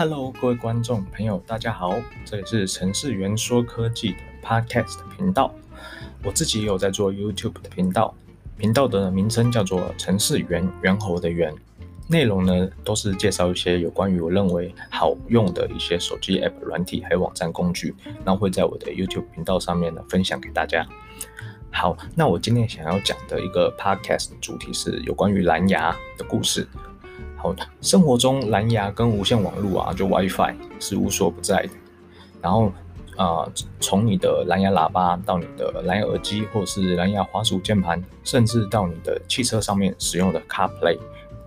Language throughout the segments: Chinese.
Hello，各位观众朋友，大家好，这里是程式员说科技的 Podcast 频道。我自己也有在做 YouTube 的频道，频道的名称叫做程式员猿猴的猿，内容呢都是介绍一些有关于我认为好用的一些手机 App 软体还有网站工具，然后会在我的 YouTube 频道上面呢分享给大家。好，那我今天想要讲的一个 Podcast 主题是有关于蓝牙的故事。好的，生活中蓝牙跟无线网络啊，就 WiFi 是无所不在的。然后啊，从、你的蓝牙喇叭到你的蓝牙耳机，或者是蓝牙滑鼠键盘，甚至到你的汽车上面使用的 CarPlay，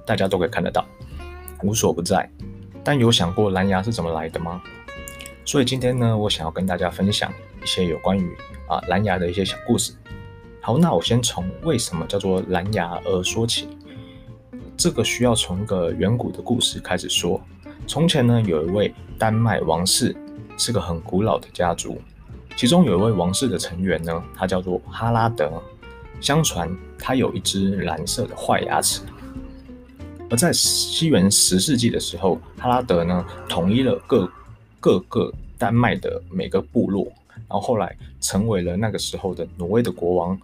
大家都可以看得到，无所不在。但有想过蓝牙是怎么来的吗？所以今天呢，我想要跟大家分享一些有关于啊蓝牙的一些小故事。好，那我先从为什么叫做蓝牙而说起。这个需要从一个远古的故事开始说。从前呢，有一位丹麦王室，是个很古老的家族。其中有一位王室的成员呢，他叫做哈拉德。相传他有一只蓝色的坏牙齿。而在西元十世纪的时候，哈拉德呢统一了各各个丹麦的每个部落。然后后来成为了那个时候的挪威的国王。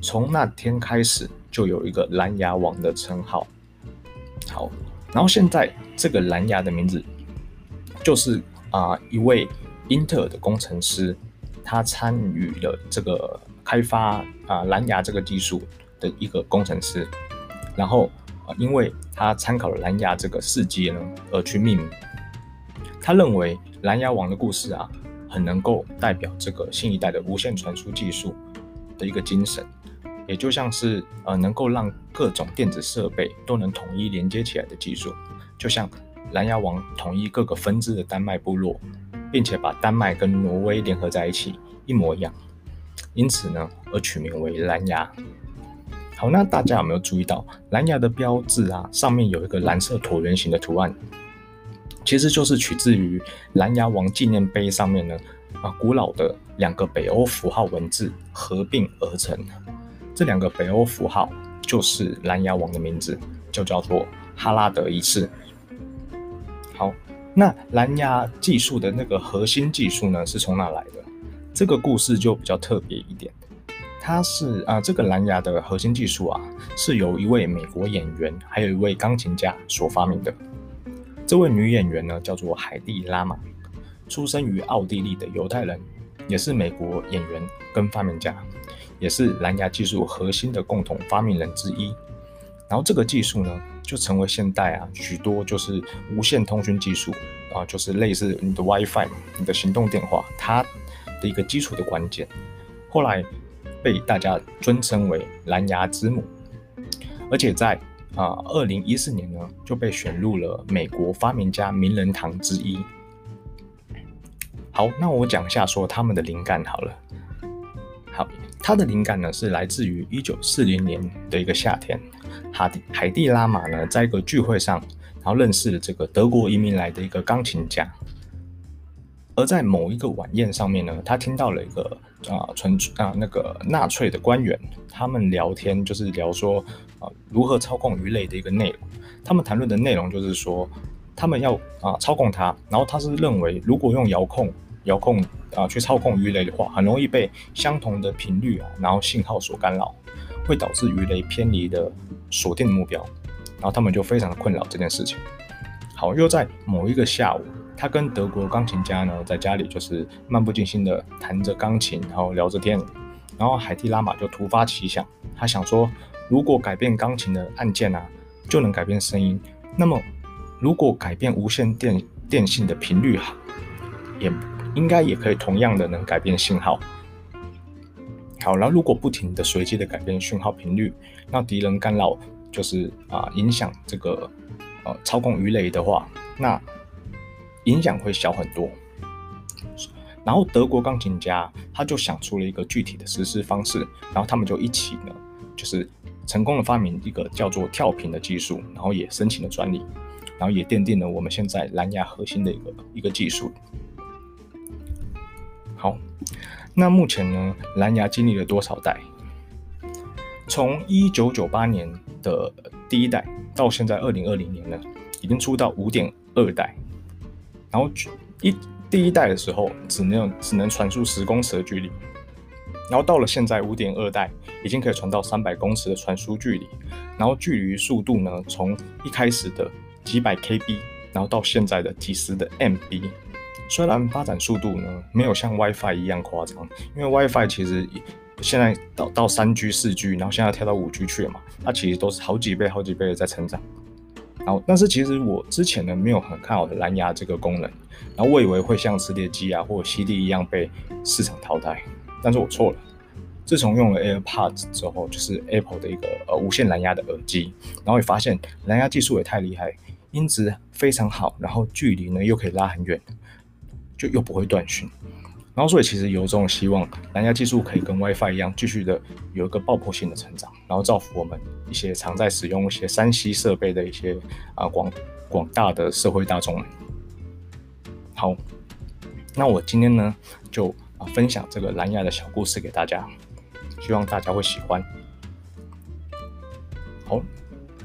从那天开始，就有一个蓝牙王的称号。好，然后现在这个蓝牙的名字，就是啊、一位英特尔的工程师，他参与了这个开发啊、蓝牙这个技术的一个工程师。然后啊、因为他参考了蓝牙这个事迹呢，而去命名。他认为蓝牙王的故事啊。很能够代表这个新一代的无线传输技术的一个精神，也就像是呃能够让各种电子设备都能统一连接起来的技术，就像蓝牙王统一各个分支的丹麦部落，并且把丹麦跟挪威联合在一起一模一样，因此呢而取名为蓝牙。好，那大家有没有注意到蓝牙的标志啊，上面有一个蓝色椭圆形的图案？其实就是取自于蓝牙王纪念碑上面呢，啊，古老的两个北欧符号文字合并而成。这两个北欧符号就是蓝牙王的名字，就叫做哈拉德一世。好，那蓝牙技术的那个核心技术呢，是从哪来的？这个故事就比较特别一点。它是啊，这个蓝牙的核心技术啊，是由一位美国演员还有一位钢琴家所发明的。这位女演员呢，叫做海蒂拉玛，出生于奥地利的犹太人，也是美国演员跟发明家，也是蓝牙技术核心的共同发明人之一。然后这个技术呢，就成为现代啊许多就是无线通讯技术啊，就是类似你的 WiFi、你的行动电话，它的一个基础的关键。后来被大家尊称为蓝牙之母，而且在啊，二零一四年呢就被选入了美国发明家名人堂之一。好，那我讲一下说他们的灵感好了。好，他的灵感呢是来自于一九四零年的一个夏天，海蒂海蒂拉玛呢在一个聚会上，然后认识了这个德国移民来的一个钢琴家。而在某一个晚宴上面呢，他听到了一个啊，纯啊那个纳粹的官员，他们聊天就是聊说啊如何操控鱼类的一个内容。他们谈论的内容就是说，他们要啊操控它，然后他是认为如果用遥控遥控啊去操控鱼雷的话，很容易被相同的频率啊，然后信号所干扰，会导致鱼雷偏离的锁定目标。然后他们就非常的困扰这件事情。好，又在某一个下午。他跟德国钢琴家呢，在家里就是漫不经心的弹着钢琴，然后聊着天。然后海蒂拉玛就突发奇想，他想说，如果改变钢琴的按键啊，就能改变声音。那么，如果改变无线电电信的频率哈，也应该也可以同样的能改变信号。好，然后如果不停的随机的改变讯号频率，让敌人干扰，就是啊影响这个呃操控鱼雷的话，那。影响会小很多，然后德国钢琴家他就想出了一个具体的实施方式，然后他们就一起呢，就是成功的发明一个叫做跳频的技术，然后也申请了专利，然后也奠定了我们现在蓝牙核心的一个一个技术。好，那目前呢，蓝牙经历了多少代？从一九九八年的第一代到现在二零二零年呢，已经出到五点二代。然后一第一代的时候只能只能传输十公尺的距离，然后到了现在五点二代已经可以传到三百公尺的传输距离，然后距离速度呢从一开始的几百 KB，然后到现在的几十的 MB。虽然发展速度呢没有像 WiFi 一样夸张，因为 WiFi 其实现在到到三 G、四 G，然后现在跳到五 G 去了嘛，它其实都是好几倍、好几倍的在成长。然后，但是其实我之前呢没有很看好的蓝牙这个功能，然后我以为会像磁碟机啊或者 CD 一样被市场淘汰，但是我错了。自从用了 AirPods 之后，就是 Apple 的一个呃无线蓝牙的耳机，然后也发现蓝牙技术也太厉害，音质非常好，然后距离呢又可以拉很远。就又不会断讯，然后所以其实由衷的希望，蓝牙技术可以跟 WiFi 一样，继续的有一个爆破性的成长，然后造福我们一些常在使用一些三 C 设备的一些啊广广大的社会大众。好，那我今天呢就啊分享这个蓝牙的小故事给大家，希望大家会喜欢。好，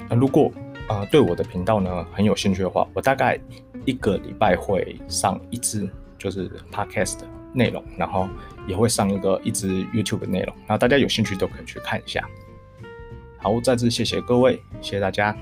那如果啊对我的频道呢很有兴趣的话，我大概一个礼拜会上一支。就是 podcast 的内容，然后也会上一个一支 YouTube 的内容，然后大家有兴趣都可以去看一下。好，再次谢谢各位，谢谢大家。